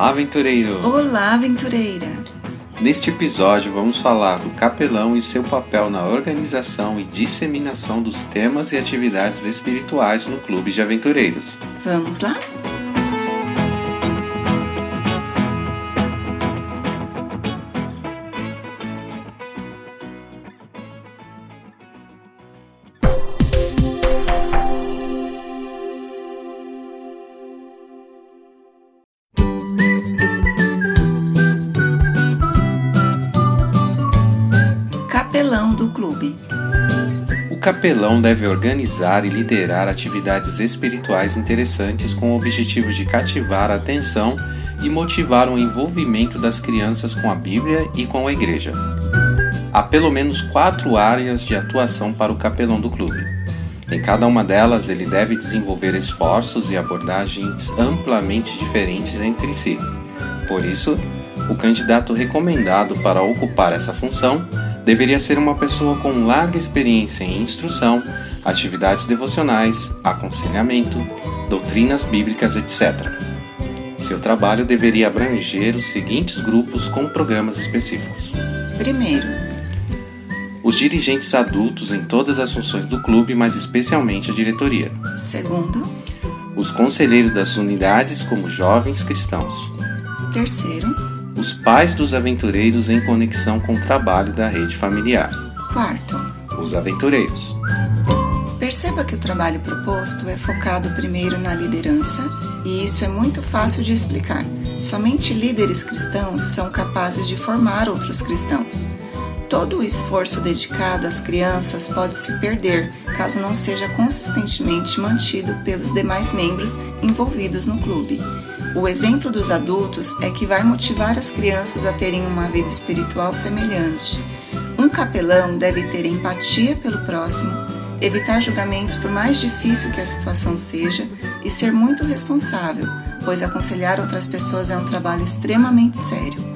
Olá, aventureiro! Olá, aventureira! Neste episódio, vamos falar do capelão e seu papel na organização e disseminação dos temas e atividades espirituais no Clube de Aventureiros. Vamos lá? Clube. O capelão deve organizar e liderar atividades espirituais interessantes com o objetivo de cativar a atenção e motivar o envolvimento das crianças com a Bíblia e com a igreja. Há pelo menos quatro áreas de atuação para o capelão do clube. Em cada uma delas, ele deve desenvolver esforços e abordagens amplamente diferentes entre si. Por isso, o candidato recomendado para ocupar essa função deveria ser uma pessoa com larga experiência em instrução, atividades devocionais, aconselhamento, doutrinas bíblicas, etc. Seu trabalho deveria abranger os seguintes grupos com programas específicos. Primeiro, Os dirigentes adultos em todas as funções do clube, mas especialmente a diretoria. segundo, Os conselheiros das unidades, como jovens cristãos. terceiro, Os pais dos aventureiros em conexão com o trabalho da rede familiar. quarto. Os aventureiros. Perceba que o trabalho proposto é focado primeiro na liderança, e isso é muito fácil de explicar. Somente líderes cristãos são capazes de formar outros cristãos. Todo o esforço dedicado às crianças pode se perder caso não seja consistentemente mantido pelos demais membros envolvidos no clube. O exemplo dos adultos é que vai motivar as crianças a terem uma vida espiritual semelhante. Um capelão deve ter empatia pelo próximo, evitar julgamentos por mais difícil que a situação seja e ser muito responsável, pois aconselhar outras pessoas é um trabalho extremamente sério.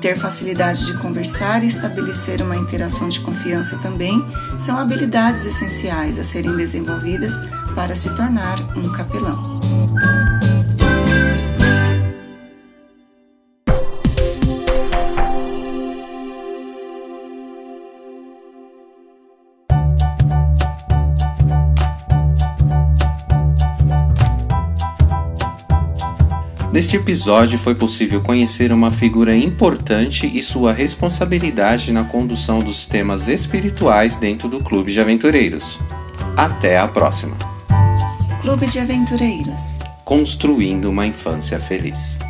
Ter facilidade de conversar e estabelecer uma interação de confiança também são habilidades essenciais a serem desenvolvidas para se tornar um capelão. Neste episódio foi possível conhecer uma figura importante e sua responsabilidade na condução dos temas espirituais dentro do Clube de Aventureiros. Até a próxima! Clube de Aventureiros. Construindo uma infância feliz.